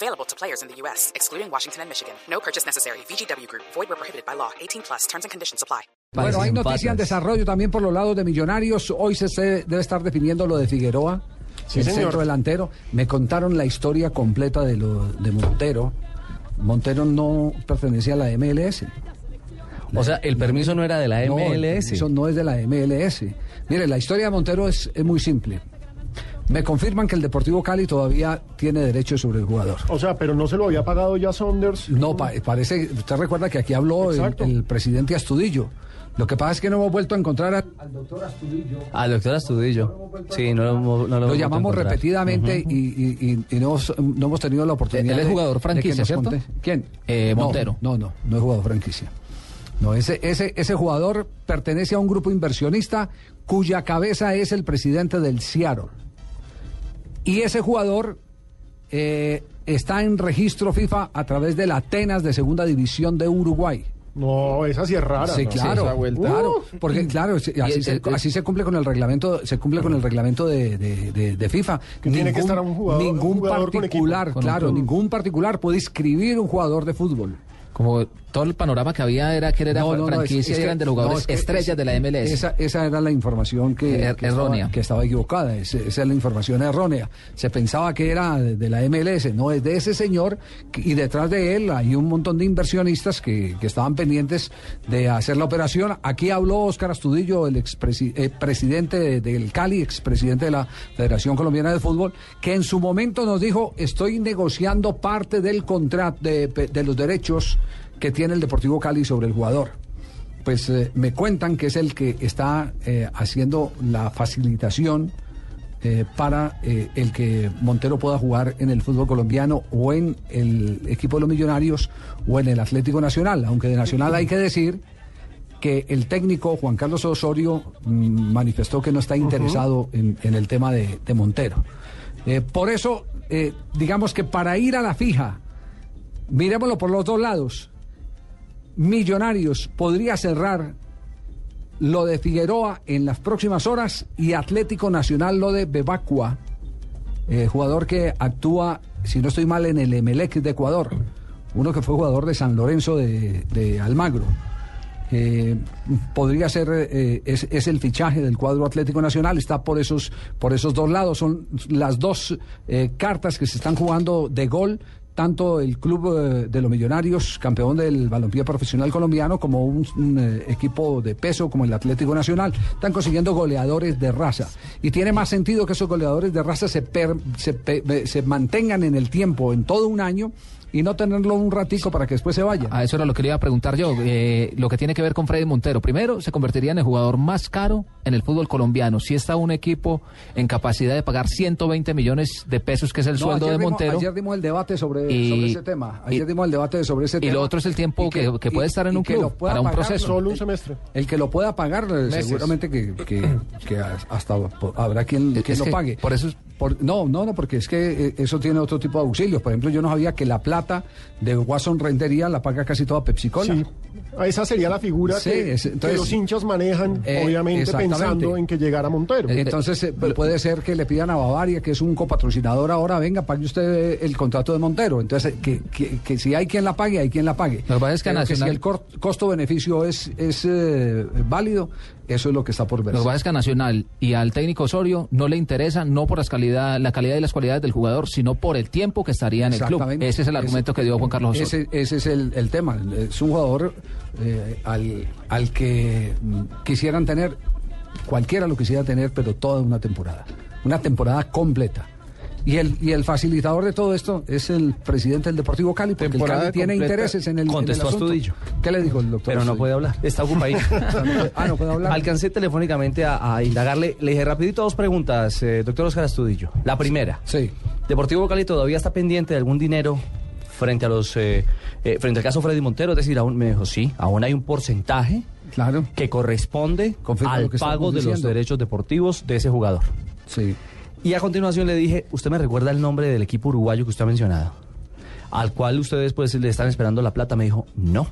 Available to players in the U.S., excluding Washington and Michigan. No purchase necessary. VGW Group. Void where prohibited by law. 18 plus. Terms and conditions apply. Bueno, hay noticias en desarrollo también por los lados de Millonarios. Hoy se se debe estar definiendo lo de Figueroa, el centro delantero. Me contaron la historia completa de lo de Montero. Montero no pertenecía a la MLS. O sea, el permiso no era de la No, el MLS. permiso no es de la MLS. Mire, la historia de Montero es, es muy simple. Me confirman que el Deportivo Cali todavía tiene derecho sobre el jugador. O sea, pero no se lo había pagado ya Saunders. No, pa- parece, usted recuerda que aquí habló el, presidente Astudillo. Lo que pasa es que no hemos vuelto a encontrar a- al doctor Astudillo. Al doctor Astudillo. Sí, no lo, hemos- no lo, Lo hemos llamamos vuelto a encontrar. repetidamente y, y- y- y no, hemos- no hemos tenido la oportunidad. Él es jugador franquicia, ¿cierto? conte. ¿Quién? Eh, No, Montero. No, no, no es jugador franquicia. No, ese, ese, ese jugador pertenece a un grupo inversionista cuya cabeza es el presidente del Seattle. Y ese jugador eh, está en registro FIFA a través de la Atenas de Segunda División de Uruguay. No, esa sí es rara. Sí, ¿no? claro, vuelta. claro, Uh. porque claro, sí, así, se, el- el- así se cumple con el reglamento, se cumple con el reglamento de, de- de- de FIFA. Que tiene que estar un jugador- ningún un jugador con particular, equipo. Con claro, ningún particular puede inscribir un jugador de fútbol. Como todo el panorama que había era que era No, no, no, es- franquicia es y que- eran de los jugadores es que estrellas es- de la MLS. Esa, esa era la información que, Er- que estaba- errónea. que estaba equivocada. es- esa es la información errónea. Se pensaba que era de, de la MLS, no es de ese señor. Y detrás de él hay un montón de inversionistas que, que estaban pendientes de hacer la operación. Aquí habló Óscar Astudillo, el expresidente del Cali, expresidente de la Federación Colombiana de Fútbol, que en su momento nos dijo: Estoy negociando parte del contrato de, de los derechos que tiene el Deportivo Cali sobre el jugador pues eh, me cuentan que es el que está eh, haciendo la facilitación eh, para el que Montero pueda jugar en el fútbol colombiano o en el equipo de los millonarios o en el Atlético Nacional. Aunque de Nacional hay que decir que el técnico Juan Carlos Osorio mm, manifestó que no está interesado en, en el tema de, de Montero. Por eso, digamos que para ir a la fija, miremoslo por los dos lados. Millonarios podría cerrar lo de Figueroa en las próximas horas y Atlético Nacional lo de Bebacua, eh, jugador que actúa, si no estoy mal, en el Emelec de Ecuador, uno que fue jugador de San Lorenzo de, de Almagro. Eh, podría ser, eh, es, es el fichaje del cuadro Atlético Nacional, está por esos, por esos dos lados, son las dos cartas que se están jugando de gol tanto el club eh, de los millonarios, campeón del balompié profesional colombiano, como un, eh, equipo de peso como el Atlético Nacional, están consiguiendo goleadores de raza. Y tiene más sentido que esos goleadores de raza se, se, pe- se mantengan en el tiempo, en todo un año, y no tenerlo un ratico para que después se vaya. A eso era lo que le iba a preguntar yo. eh, lo que tiene que ver con Freddy Montero. Primero, se convertiría en el jugador más caro en el fútbol colombiano. Si está un equipo en capacidad de pagar 120 millones de pesos, que es el No, sueldo de dimos- Montero. ayer dimos el debate sobre, Y- sobre ese tema. Ayer y- dimos el debate sobre ese y tema. lo otro es el tiempo Y que- que puede estar en y un que club lo pueda para un proceso. Solo un semestre. El que lo pueda pagar, eh, Meses. seguramente que, que- que hasta habrá quien, Es quien lo que pague. por eso es- Por- no, no, no, porque es que eh, eso tiene otro tipo de auxilios. Por ejemplo, yo no sabía que la plata de Watson Rentería la paga casi toda Pepsi Cola. Sí. Esa sería la figura Sí, que, es- que entonces- los hinchas manejan, Eh, obviamente pensando en que llegara Montero. Eh, Entonces eh, pu- puede ser que le pidan a Bavaria, que es un copatrocinador ahora, venga, pague usted el contrato de Montero. Entonces, que, que- que si hay quien la pague, hay quien la pague. Pasa es que Pero Nacional- si el costo-beneficio es, es eh, válido, eso es lo que está por ver. Lo que pasa es que a Nacional y al técnico Osorio no le interesa no por las calidad, la calidad y las cualidades del jugador, sino por el tiempo que estaría en el club. Ese es el argumento que dio Juan Carlos Osorio. Ese, ese es el, el tema. Es un jugador eh, al, al que mm, quisieran tener, cualquiera lo quisiera tener, pero toda una temporada. Una temporada completa. Y el, y el facilitador de todo esto es el presidente del Deportivo Cali, porque el Temporada Cali tiene completa, intereses en el, en el contestó asunto. Astudillo. ¿Qué le dijo el doctor? Pero no Astudillo? puede hablar, está ocupadito. Ah, no puede hablar. Alcancé telefónicamente a, a indagarle, le dije rapidito dos preguntas, eh, doctor Oscar Astudillo. La primera, Sí. ¿Deportivo Cali todavía está pendiente de algún dinero frente a los eh, eh, frente al caso Freddy Montero? Es decir, aún me dijo, sí, aún hay un porcentaje Claro. que corresponde Confirma al que pago de los derechos deportivos de ese jugador. Sí. Y a continuación le dije, ¿usted me recuerda el nombre del equipo uruguayo que usted ha mencionado? Al cual ustedes pues le están esperando la plata. Me dijo, no.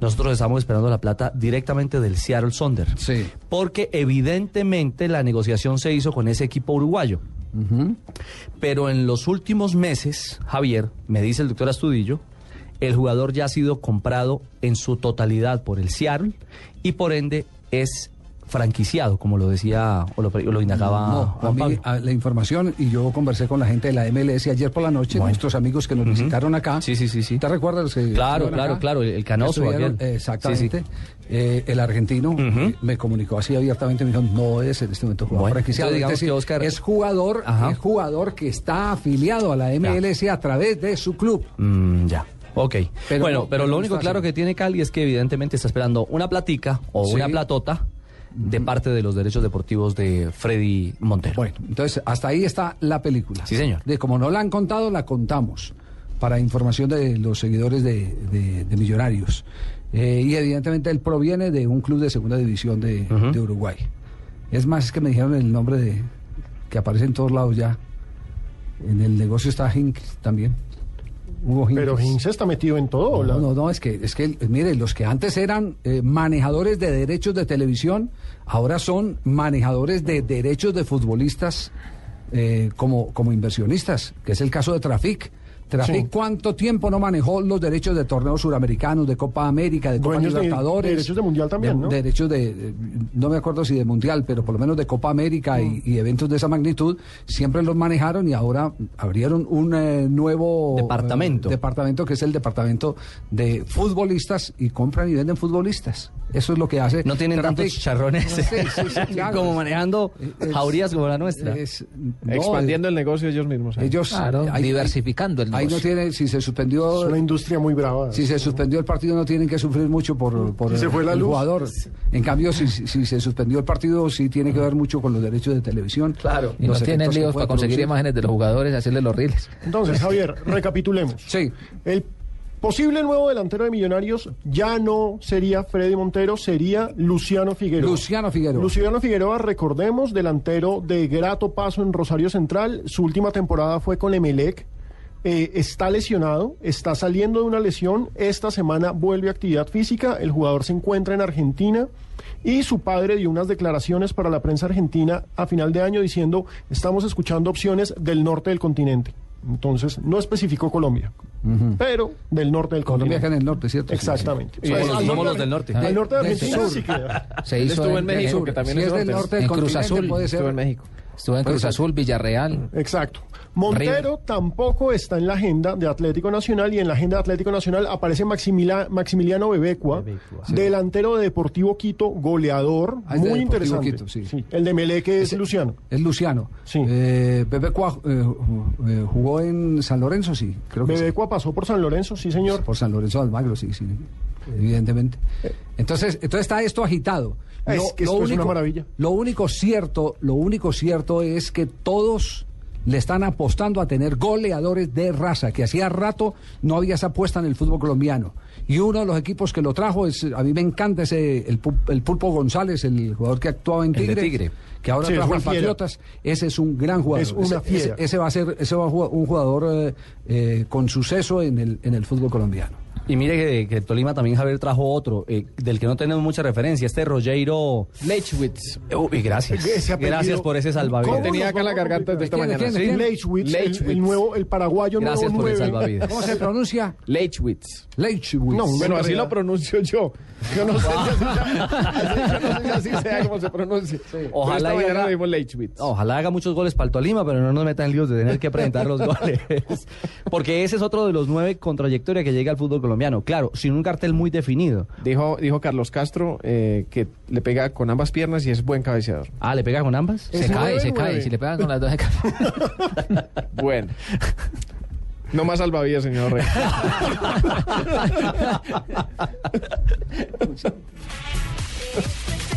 Nosotros estamos esperando la plata directamente del Seattle Sonder. Sí. Porque evidentemente la negociación se hizo con ese equipo uruguayo. Pero en los últimos meses, Javier, me dice el doctor Astudillo, el jugador ya ha sido comprado en su totalidad por el Seattle y por ende es franquiciado, como lo decía o lo, o lo indagaba No, a Juan mí, Pablo. a- la información, y yo conversé con la gente de la MLS ayer por la noche, Bueno. nuestros amigos que nos visitaron acá. Sí, sí, sí, sí. ¿Te recuerdas? los que Claro, claro, acá? claro, el- Canoso, aquel. eh, Exactamente. Sí, Eh, el argentino eh, me comunicó así abiertamente, me dijo, no es en este momento jugador Bueno, franquiciado. digamos Es decir, que Oscar- es jugador, Ajá. es jugador que está afiliado a la MLS a través de su club. Mm, ya. Ok. Pero bueno, no, pero pero lo único claro que tiene Cali es que evidentemente está esperando una platica o Sí. una platota de parte de los derechos deportivos de Freddy Montero. Bueno, entonces hasta ahí está la película. Sí, señor. De como no la han contado, la contamos para información de los seguidores de, de- de Millonarios. Eh, y evidentemente él proviene de un club de segunda división de, de Uruguay. Es más, es que me dijeron el nombre de que aparece en todos lados ya. En el negocio está Hink también. Hugo Pero. Hinz está metido en todo. No, no, no, es que, es que, mire, los que antes eran eh, manejadores de derechos de televisión, ahora son manejadores de derechos de futbolistas eh, como, como inversionistas, que es el caso de Trafic. Trafic, Sí. ¿cuánto tiempo no manejó los derechos de torneos suramericanos, de Copa América, de Copa de- Libertadores? de derechos de Mundial también, de- ¿no? Derechos de, no me acuerdo si de Mundial, pero por lo menos de Copa América y, y eventos de esa magnitud, siempre los manejaron y ahora abrieron un eh, nuevo Departamento. eh, departamento que es el departamento de futbolistas y compran y venden futbolistas. Eso es lo que hace. no tienen tantos charrones Sí, sí, sí, claro. como manejando Es- jaurías como la nuestra. Es- no, Expandiendo el negocio ellos mismos. ¿eh? ellos Claro, ahí- diversificando el Ahí no negocio. tiene, si se suspendió, Es una industria muy brava. si se suspendió el partido no tienen que sufrir mucho por, por se fue la el luz. jugador. En cambio, si, si- se suspendió el partido, sí tiene que ver mucho con los derechos de televisión. Claro. Y no los tienen líos para conseguir producir. imágenes de los jugadores, hacerle los reels. Entonces, Javier, recapitulemos. Sí. El posible nuevo delantero de Millonarios ya no sería Freddy Montero, sería Luciano Figueroa. Luciano Figueroa. Luciano Figueroa, recordemos, delantero de grato paso en Rosario Central. Su última temporada fue con Emelec. Eh, está lesionado, está saliendo de una lesión. Esta semana vuelve a actividad física. El jugador se encuentra en Argentina. Y su padre dio unas declaraciones para la prensa argentina a final de año diciendo: Estamos escuchando opciones del norte del continente. Entonces, no especificó Colombia, pero del norte del Colombia continente. queda en el norte, ¿cierto? Sí, Exactamente. Somos Pues, los- al somos norte- los del norte. Al norte de Del Argentina sí queda. Se hizo estuvo en México, sur. que también Si es del norte. del En Cruz Azul, puede ser. Estuvo en México. Estuvo en Cruz ser. Azul, Villarreal. Exacto. Montero tampoco está en la agenda de Atlético Nacional y en la agenda de Atlético Nacional aparece Maximila- Maximiliano Bebecua, delantero de Deportivo Quito, goleador, Ah, muy interesante. Quito, sí. El de Meleque es Luciano. Es Luciano. Sí. Eh, Pepe Cua- eh, eh, jugó en San Lorenzo, sí. Creo que. Bebecua pasó por San Lorenzo, sí señor. Por San Lorenzo Almagro, sí, sí, evidentemente. Entonces, entonces está esto agitado. Es que esto es una maravilla. Lo único cierto, lo único cierto es que todos le están apostando a tener goleadores de raza, que hacía rato no había esa apuesta en el fútbol colombiano. Y uno de los equipos que lo trajo es, a mí me encanta ese, el, el Pulpo González, el jugador que actuaba en Tigre, Tigre. que ahora Sí, es trajo al. Patriotas. Ese es un gran jugador. Es una Ese- fiera. ese, ese va a ser, ese va a jugar un jugador eh, eh, con suceso en el, en el fútbol colombiano. Y mire que, que Tolima también Javier trajo otro, eh, del que no tenemos mucha referencia, este Rogeiro. Leitchwitz. Uy, gracias. Ese Gracias por ese ¿Cómo salvavidas. Tenía acá la garganta desde esta ¿Quién, mañana. quién, Sí. quién? Leitchwitz, el, el nuevo, el paraguayo Gracias nuevo por el salvavidas. ¿Cómo se pronuncia? Leitchwitz. Leitchwitz. No, Bueno, así lo pronuncio yo. Yo no sé si así, sea- yo no sé si así sea como se pronuncia. Haga-. Ojalá haga muchos goles para el Tolima, pero no nos metan en líos de tener que presentar los goles. Porque ese es otro de los nueve con trayectoria que llega al fútbol colombiano. Claro, sin un cartel muy definido. Dijo, dijo Carlos Castro eh, que le pega con ambas piernas y es buen cabeceador. Ah, ¿le pega con ambas? Se Es cae, se cae. Si le pegan con las dos, se cae. Bueno. No más salvavidas, señor Rey.